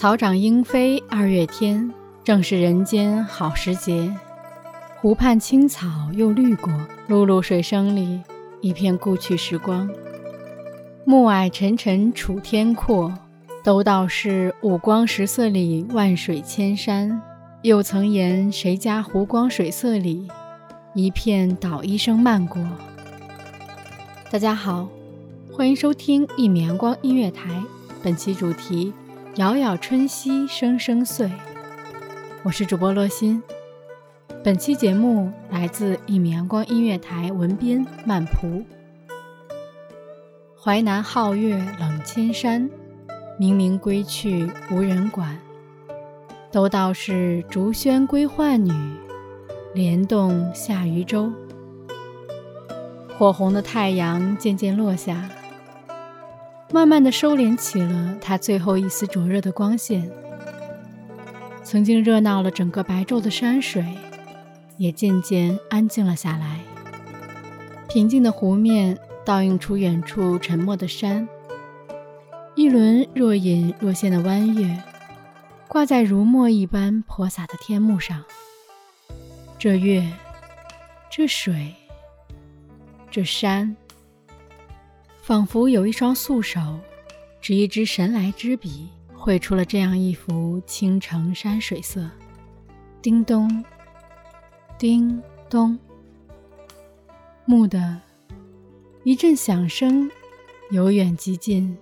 草长莺飞二月天，正是人间好时节。湖畔青草又绿过，泌泌水声里，一片故去时光。暮霭沉沉楚天阔，都道是五光十色里万水千山。又曾言谁家湖光水色里，一片捣衣声漫过。大家好，欢迎收听一米阳光音乐台，本期主题。遥遥春溪声声碎，我是主播洛心。本期节目来自一米阳光音乐台文编曼蒲。淮南皓月冷千山，冥冥归去无人管。都道是竹喧归浣女，莲动下渔舟。火红的太阳渐渐落下。慢慢的收敛起了它最后一丝灼热的光线。曾经热闹了整个白昼的山水，也渐渐安静了下来。平静的湖面倒映出远处沉默的山。一轮若隐若现的弯月，挂在如墨一般泼洒的天幕上。这月，这水，这山。仿佛有一双素手，执一支神来之笔，绘出了这样一幅青城山水色。叮咚，叮咚，木的，一阵响声由远及近，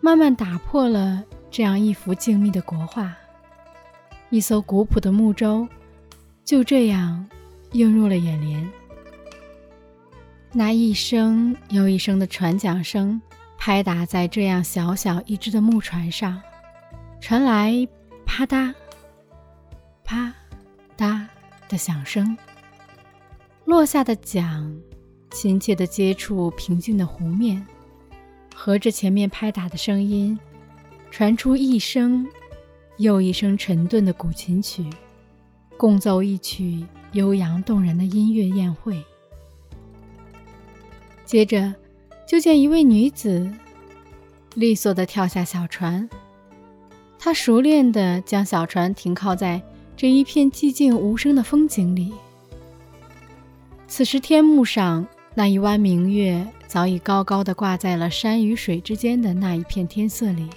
慢慢打破了这样一幅静谧的国画。一艘古朴的木舟，就这样映入了眼帘。那一声又一声的船桨声拍打在这样小小一只的木船上，传来啪嗒、啪嗒的响声。落下的桨亲切地接触平静的湖面，和着前面拍打的声音，传出一声又一声沉顿的古琴曲，共奏一曲悠扬动人的音乐宴会。接着，就见一位女子利索地跳下小船。她熟练地将小船停靠在这一片寂静无声的风景里。此时，天幕上那一弯明月早已高高的挂在了山与水之间的那一片天色里。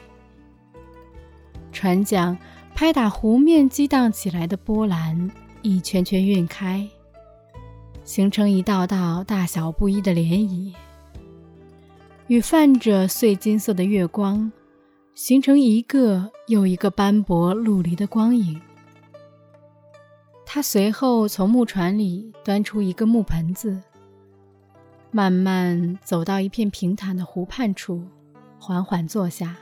船桨拍打湖面激荡起来的波澜，一圈圈晕开。形成一道道大小不一的涟漪，与泛着碎金色的月光，形成一个又一个斑驳陆离的光影。他随后从木船里端出一个木盆子，慢慢走到一片平坦的湖畔处，缓缓坐下，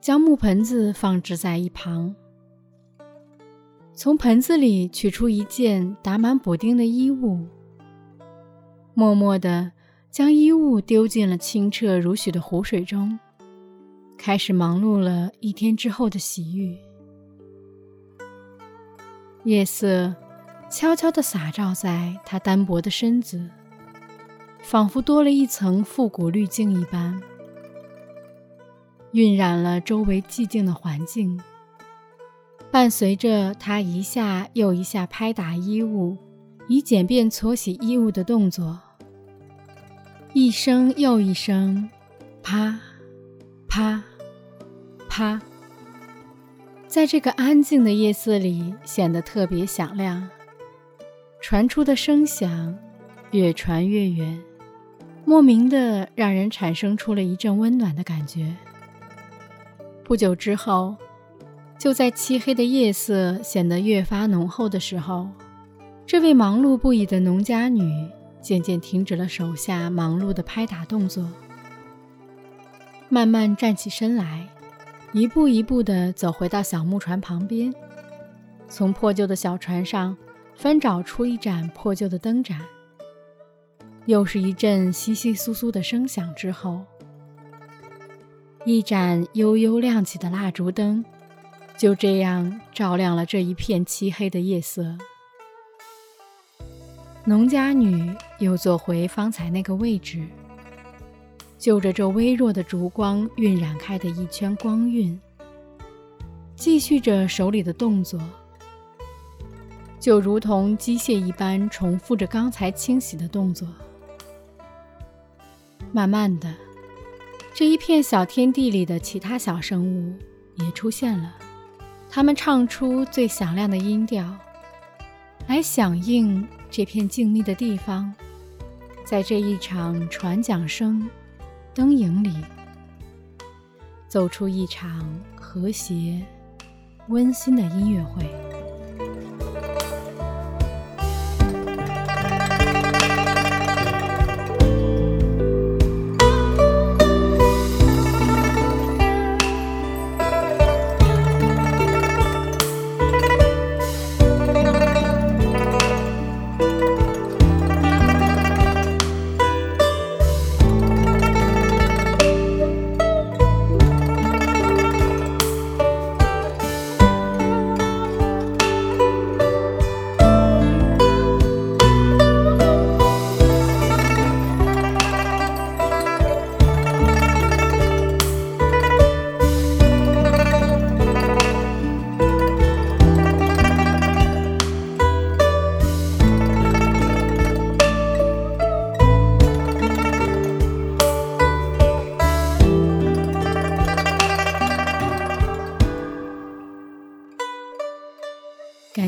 将木盆子放置在一旁。从盆子里取出一件打满补丁的衣物，默默地将衣物丢进了清澈如许的湖水中，开始忙碌了一天之后的洗浴。夜色悄悄地洒照在他单薄的身子，仿佛多了一层复古滤镜一般，晕染了周围寂静的环境。伴随着他一下又一下拍打衣物，以简便搓洗衣物的动作，一声又一声，啪，啪，啪。在这个安静的夜色里，显得特别响亮。传出的声响越传越远，莫名的让人产生出了一阵温暖的感觉。不久之后，就在漆黑的夜色显得越发浓厚的时候，这位忙碌不已的农家女渐渐停止了手下忙碌的拍打动作，慢慢站起身来。一步一步地走回到小木船旁边，从破旧的小船上翻找出一盏破旧的灯盏。又是一阵窸窸窣窣的声响之后，一盏悠悠亮起的蜡烛灯就这样照亮了这一片漆黑的夜色。农家女又坐回方才那个位置。就着这微弱的烛光晕染开的一圈光晕，继续着手里的动作，就如同机械一般重复着刚才清洗的动作。慢慢的，这一片小天地里的其他小生物也出现了，他们唱出最响亮的音调，来响应这片静谧的地方，在这一场船桨声。灯影里，奏出一场和谐、温馨的音乐会。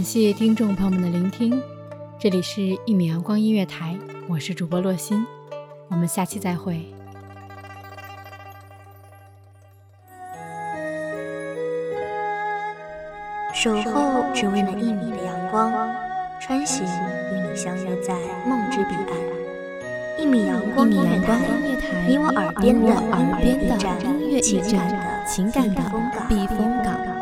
感谢听众朋友们的聆听，这里是《一米阳光音乐台》，我是主播洛心，我们下期再会。守候只为那一米的阳光，穿行与你相约在梦之彼岸。一米阳光音乐台，你我耳边的耳边的音乐驿站，情感的避风港。